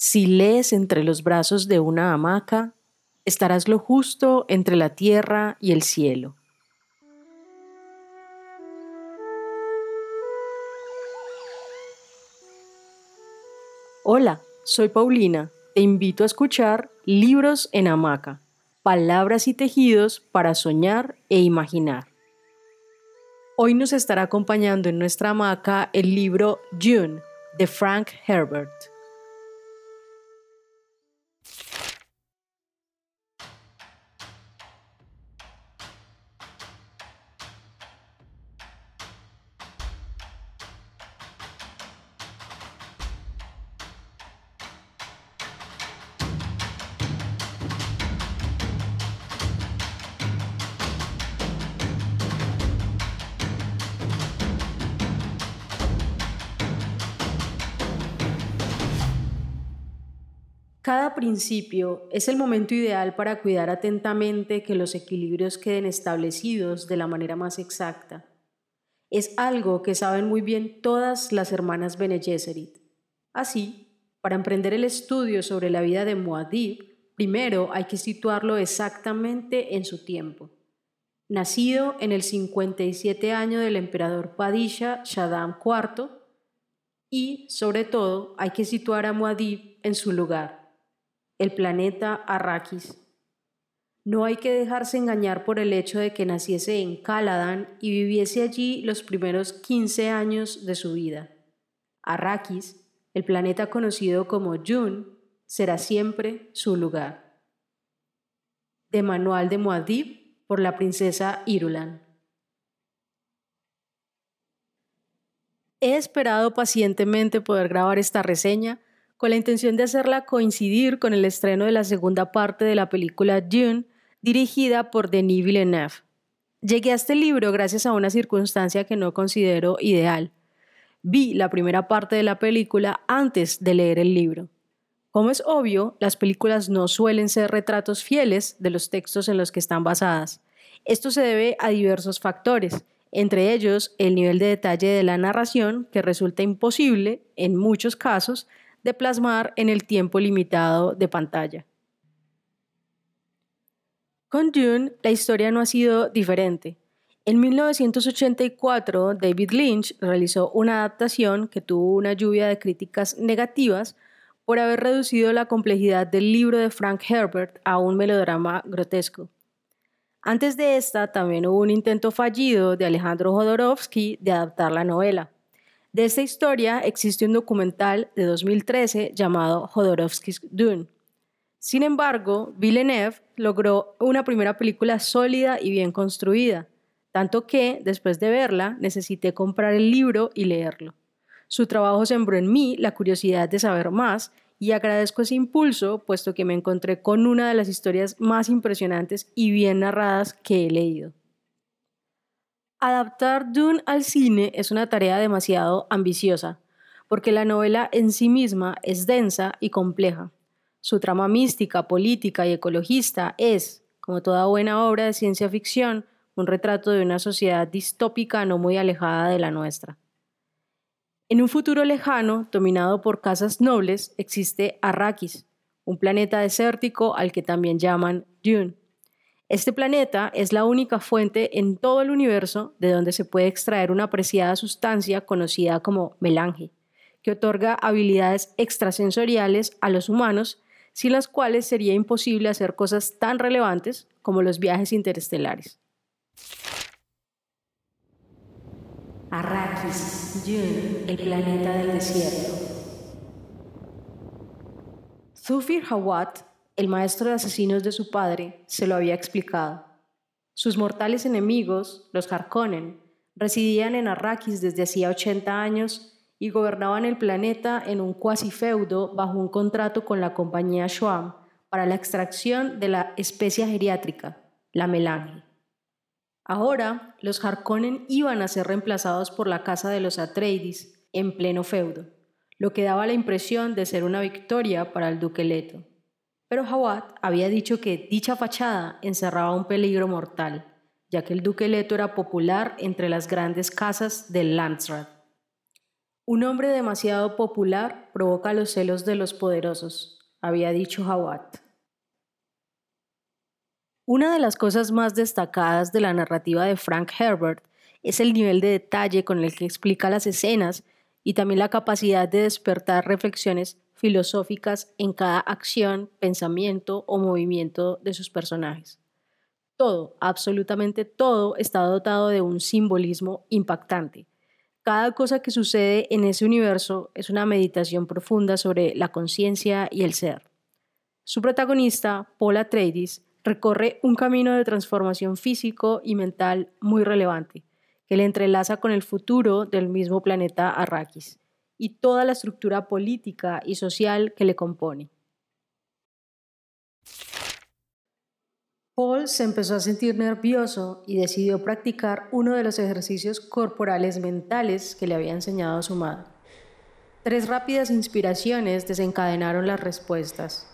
Si lees entre los brazos de una hamaca, estarás lo justo entre la tierra y el cielo. Hola, soy Paulina. Te invito a escuchar Libros en Hamaca, palabras y tejidos para soñar e imaginar. Hoy nos estará acompañando en nuestra hamaca el libro June de Frank Herbert. Cada principio es el momento ideal para cuidar atentamente que los equilibrios queden establecidos de la manera más exacta. Es algo que saben muy bien todas las hermanas Bene. Así, para emprender el estudio sobre la vida de Muad'Dib, primero hay que situarlo exactamente en su tiempo. Nacido en el 57 año del emperador Padisha Shaddam IV, y, sobre todo, hay que situar a Muad'Dib en su lugar el planeta Arrakis. No hay que dejarse engañar por el hecho de que naciese en Caladan y viviese allí los primeros 15 años de su vida. Arrakis, el planeta conocido como Jun, será siempre su lugar. De Manual de Muad'Dib por la princesa Irulan. He esperado pacientemente poder grabar esta reseña con la intención de hacerla coincidir con el estreno de la segunda parte de la película Dune, dirigida por Denis Villeneuve. Llegué a este libro gracias a una circunstancia que no considero ideal. Vi la primera parte de la película antes de leer el libro. Como es obvio, las películas no suelen ser retratos fieles de los textos en los que están basadas. Esto se debe a diversos factores, entre ellos el nivel de detalle de la narración, que resulta imposible, en muchos casos, de plasmar en el tiempo limitado de pantalla. Con Dune, la historia no ha sido diferente. En 1984, David Lynch realizó una adaptación que tuvo una lluvia de críticas negativas por haber reducido la complejidad del libro de Frank Herbert a un melodrama grotesco. Antes de esta, también hubo un intento fallido de Alejandro Jodorowsky de adaptar la novela. De esta historia existe un documental de 2013 llamado Jodorowsky's Dune. Sin embargo, Villeneuve logró una primera película sólida y bien construida, tanto que, después de verla, necesité comprar el libro y leerlo. Su trabajo sembró en mí la curiosidad de saber más y agradezco ese impulso, puesto que me encontré con una de las historias más impresionantes y bien narradas que he leído. Adaptar Dune al cine es una tarea demasiado ambiciosa, porque la novela en sí misma es densa y compleja. Su trama mística, política y ecologista es, como toda buena obra de ciencia ficción, un retrato de una sociedad distópica no muy alejada de la nuestra. En un futuro lejano, dominado por casas nobles, existe Arrakis, un planeta desértico al que también llaman Dune. Este planeta es la única fuente en todo el universo de donde se puede extraer una apreciada sustancia conocida como melange, que otorga habilidades extrasensoriales a los humanos, sin las cuales sería imposible hacer cosas tan relevantes como los viajes interestelares. Arrakis, Dune, el planeta del desierto. Zufir Hawat el maestro de asesinos de su padre se lo había explicado. Sus mortales enemigos, los Harkonnen, residían en Arrakis desde hacía 80 años y gobernaban el planeta en un cuasi feudo bajo un contrato con la compañía Schwam para la extracción de la especia geriátrica, la melange. Ahora, los Harkonnen iban a ser reemplazados por la casa de los Atreides en pleno feudo, lo que daba la impresión de ser una victoria para el duque Leto. Pero Jawad había dicho que dicha fachada encerraba un peligro mortal, ya que el duque Leto era popular entre las grandes casas del Landsrat. Un hombre demasiado popular provoca los celos de los poderosos, había dicho Hawat. Una de las cosas más destacadas de la narrativa de Frank Herbert es el nivel de detalle con el que explica las escenas y también la capacidad de despertar reflexiones filosóficas en cada acción, pensamiento o movimiento de sus personajes. Todo, absolutamente todo, está dotado de un simbolismo impactante. Cada cosa que sucede en ese universo es una meditación profunda sobre la conciencia y el ser. Su protagonista, Paul Atreides, recorre un camino de transformación físico y mental muy relevante, que le entrelaza con el futuro del mismo planeta Arrakis y toda la estructura política y social que le compone. Paul se empezó a sentir nervioso y decidió practicar uno de los ejercicios corporales mentales que le había enseñado su madre. Tres rápidas inspiraciones desencadenaron las respuestas.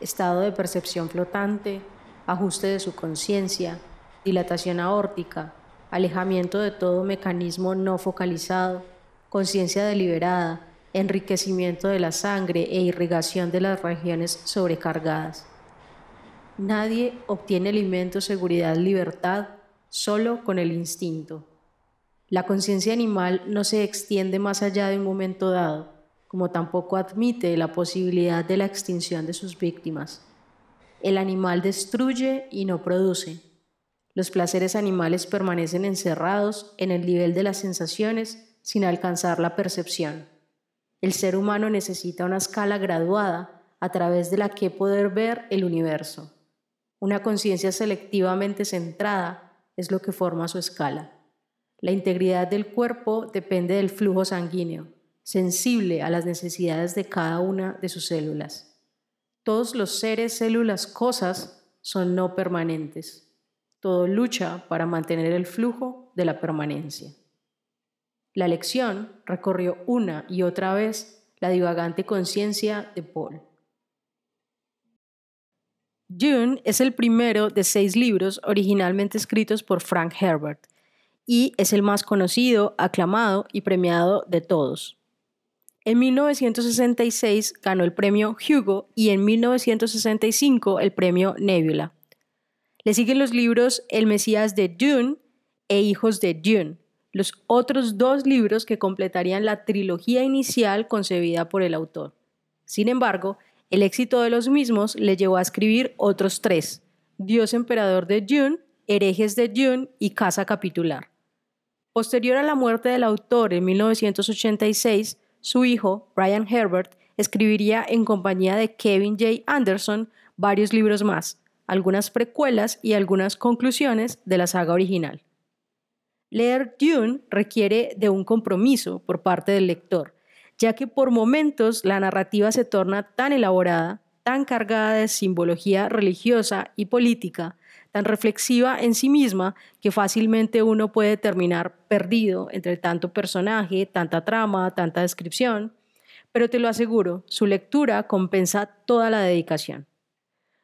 Estado de percepción flotante, ajuste de su conciencia, dilatación aórtica, alejamiento de todo mecanismo no focalizado, conciencia deliberada, enriquecimiento de la sangre e irrigación de las regiones sobrecargadas. Nadie obtiene alimento, seguridad, libertad solo con el instinto. La conciencia animal no se extiende más allá de un momento dado, como tampoco admite la posibilidad de la extinción de sus víctimas. El animal destruye y no produce. Los placeres animales permanecen encerrados en el nivel de las sensaciones sin alcanzar la percepción. El ser humano necesita una escala graduada a través de la que poder ver el universo. Una conciencia selectivamente centrada es lo que forma su escala. La integridad del cuerpo depende del flujo sanguíneo, sensible a las necesidades de cada una de sus células. Todos los seres, células, cosas son no permanentes. Todo lucha para mantener el flujo de la permanencia. La lección recorrió una y otra vez la divagante conciencia de Paul. Dune es el primero de seis libros originalmente escritos por Frank Herbert y es el más conocido, aclamado y premiado de todos. En 1966 ganó el premio Hugo y en 1965 el premio Nebula. Le siguen los libros El Mesías de Dune e Hijos de Dune, los otros dos libros que completarían la trilogía inicial concebida por el autor. Sin embargo, el éxito de los mismos le llevó a escribir otros tres, Dios Emperador de Dune, Herejes de Dune y Casa Capitular. Posterior a la muerte del autor en 1986, su hijo, Brian Herbert, escribiría en compañía de Kevin J. Anderson varios libros más, algunas precuelas y algunas conclusiones de la saga original. Leer Dune requiere de un compromiso por parte del lector, ya que por momentos la narrativa se torna tan elaborada, tan cargada de simbología religiosa y política, tan reflexiva en sí misma que fácilmente uno puede terminar perdido entre tanto personaje, tanta trama, tanta descripción, pero te lo aseguro, su lectura compensa toda la dedicación.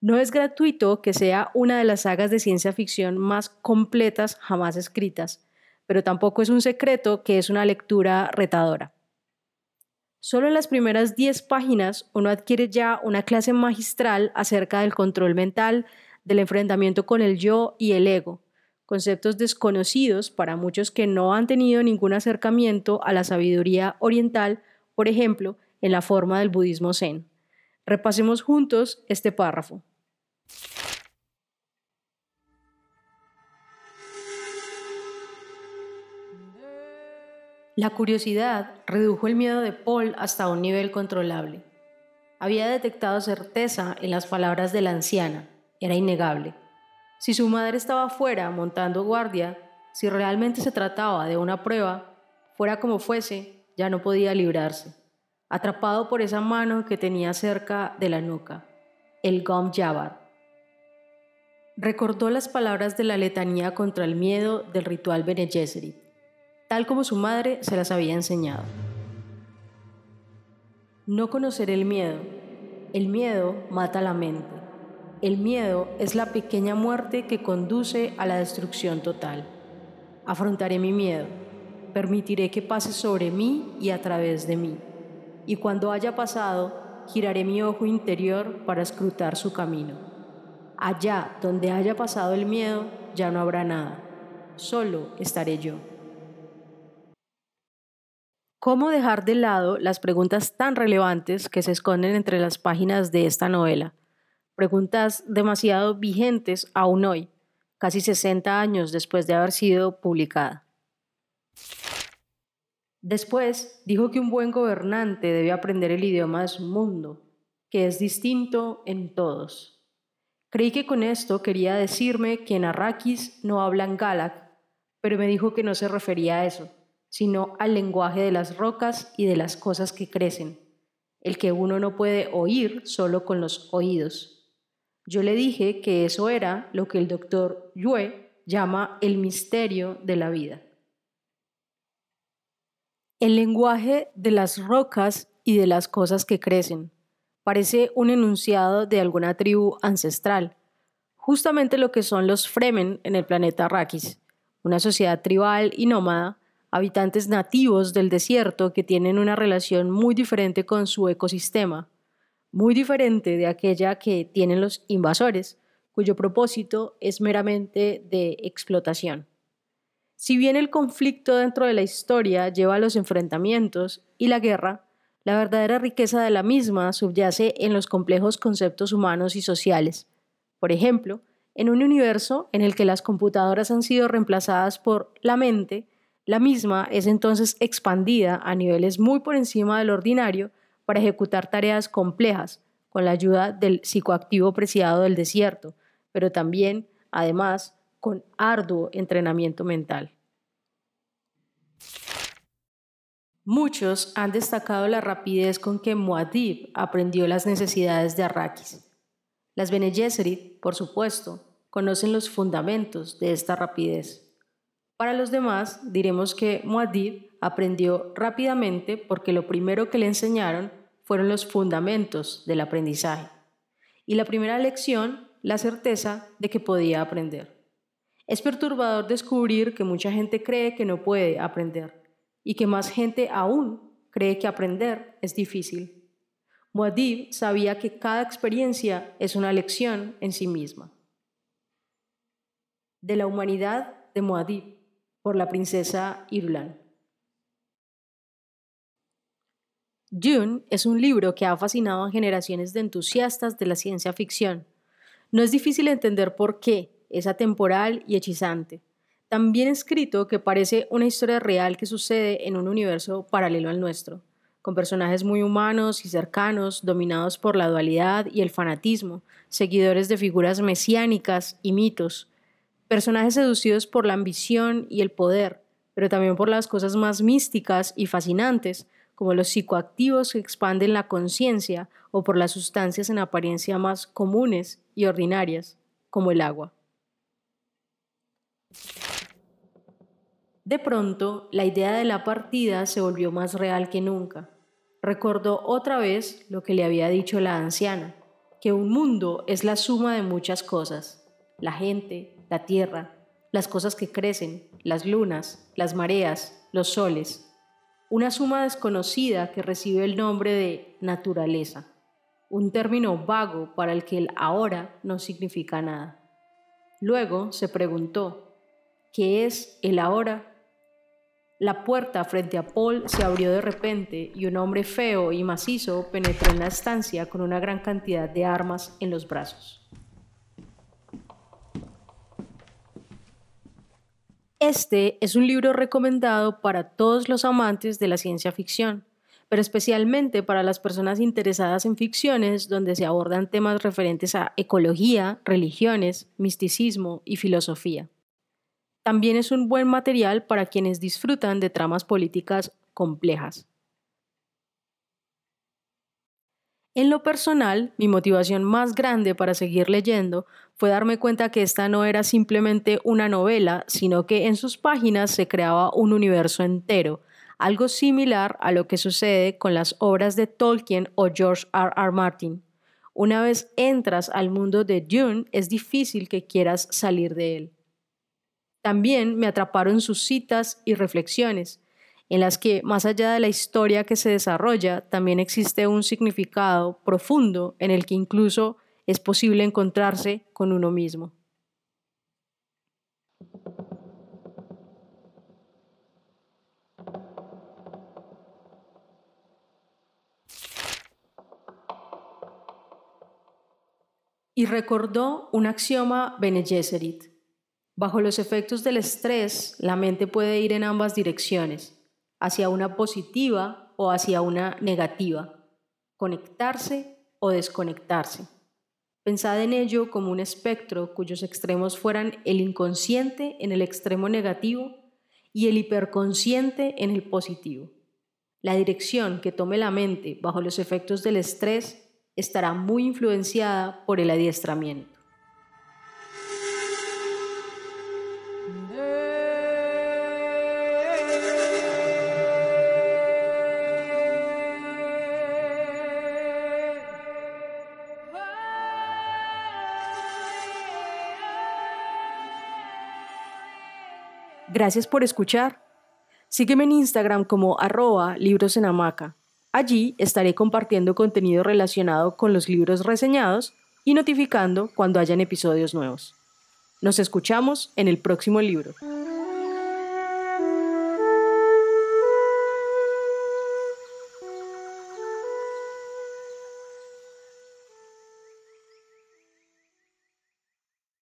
No es gratuito que sea una de las sagas de ciencia ficción más completas jamás escritas, pero tampoco es un secreto que es una lectura retadora. Solo en las primeras 10 páginas uno adquiere ya una clase magistral acerca del control mental, del enfrentamiento con el yo y el ego, conceptos desconocidos para muchos que no han tenido ningún acercamiento a la sabiduría oriental, por ejemplo, en la forma del budismo zen. Repasemos juntos este párrafo. La curiosidad redujo el miedo de Paul hasta un nivel controlable. Había detectado certeza en las palabras de la anciana, era innegable. Si su madre estaba fuera montando guardia, si realmente se trataba de una prueba, fuera como fuese, ya no podía librarse, atrapado por esa mano que tenía cerca de la nuca, el Gom Jabbar. Recordó las palabras de la letanía contra el miedo del ritual Bene tal como su madre se las había enseñado. No conocer el miedo. El miedo mata la mente. El miedo es la pequeña muerte que conduce a la destrucción total. Afrontaré mi miedo. Permitiré que pase sobre mí y a través de mí. y cuando haya pasado, giraré mi ojo interior para escrutar su camino. Allá donde haya pasado el miedo, ya no habrá nada, solo estaré yo. ¿Cómo dejar de lado las preguntas tan relevantes que se esconden entre las páginas de esta novela? Preguntas demasiado vigentes aún hoy, casi 60 años después de haber sido publicada. Después dijo que un buen gobernante debe aprender el idioma de mundo, que es distinto en todos. Creí que con esto quería decirme que en Arrakis no hablan Galak, pero me dijo que no se refería a eso sino al lenguaje de las rocas y de las cosas que crecen, el que uno no puede oír solo con los oídos. Yo le dije que eso era lo que el doctor Yue llama el misterio de la vida. El lenguaje de las rocas y de las cosas que crecen parece un enunciado de alguna tribu ancestral, justamente lo que son los Fremen en el planeta Arrakis, una sociedad tribal y nómada habitantes nativos del desierto que tienen una relación muy diferente con su ecosistema, muy diferente de aquella que tienen los invasores, cuyo propósito es meramente de explotación. Si bien el conflicto dentro de la historia lleva a los enfrentamientos y la guerra, la verdadera riqueza de la misma subyace en los complejos conceptos humanos y sociales. Por ejemplo, en un universo en el que las computadoras han sido reemplazadas por la mente, la misma es entonces expandida a niveles muy por encima del ordinario para ejecutar tareas complejas con la ayuda del psicoactivo preciado del desierto, pero también, además, con arduo entrenamiento mental. Muchos han destacado la rapidez con que Muad'Dib aprendió las necesidades de Arrakis. Las Bene Gesserit, por supuesto, conocen los fundamentos de esta rapidez. Para los demás, diremos que Muad'Dib aprendió rápidamente porque lo primero que le enseñaron fueron los fundamentos del aprendizaje. Y la primera lección, la certeza de que podía aprender. Es perturbador descubrir que mucha gente cree que no puede aprender y que más gente aún cree que aprender es difícil. Muad'Dib sabía que cada experiencia es una lección en sí misma. De la humanidad de Muad'Dib por la princesa Irulan. Dune es un libro que ha fascinado a generaciones de entusiastas de la ciencia ficción. No es difícil entender por qué, es atemporal y hechizante. También escrito que parece una historia real que sucede en un universo paralelo al nuestro, con personajes muy humanos y cercanos, dominados por la dualidad y el fanatismo, seguidores de figuras mesiánicas y mitos, personajes seducidos por la ambición y el poder, pero también por las cosas más místicas y fascinantes, como los psicoactivos que expanden la conciencia o por las sustancias en apariencia más comunes y ordinarias, como el agua. De pronto, la idea de la partida se volvió más real que nunca. Recordó otra vez lo que le había dicho la anciana, que un mundo es la suma de muchas cosas, la gente, la tierra, las cosas que crecen, las lunas, las mareas, los soles, una suma desconocida que recibe el nombre de naturaleza, un término vago para el que el ahora no significa nada. Luego se preguntó, ¿qué es el ahora? La puerta frente a Paul se abrió de repente y un hombre feo y macizo penetró en la estancia con una gran cantidad de armas en los brazos. Este es un libro recomendado para todos los amantes de la ciencia ficción, pero especialmente para las personas interesadas en ficciones donde se abordan temas referentes a ecología, religiones, misticismo y filosofía. También es un buen material para quienes disfrutan de tramas políticas complejas. En lo personal, mi motivación más grande para seguir leyendo fue darme cuenta que esta no era simplemente una novela, sino que en sus páginas se creaba un universo entero, algo similar a lo que sucede con las obras de Tolkien o George R. R. Martin. Una vez entras al mundo de Dune, es difícil que quieras salir de él. También me atraparon sus citas y reflexiones, en las que, más allá de la historia que se desarrolla, también existe un significado profundo en el que incluso es posible encontrarse con uno mismo. Y recordó un axioma Bene Gesserit. Bajo los efectos del estrés, la mente puede ir en ambas direcciones hacia una positiva o hacia una negativa, conectarse o desconectarse. Pensad en ello como un espectro cuyos extremos fueran el inconsciente en el extremo negativo y el hiperconsciente en el positivo. La dirección que tome la mente bajo los efectos del estrés estará muy influenciada por el adiestramiento. Gracias por escuchar. Sígueme en Instagram como arroba libros en hamaca. Allí estaré compartiendo contenido relacionado con los libros reseñados y notificando cuando hayan episodios nuevos. Nos escuchamos en el próximo libro.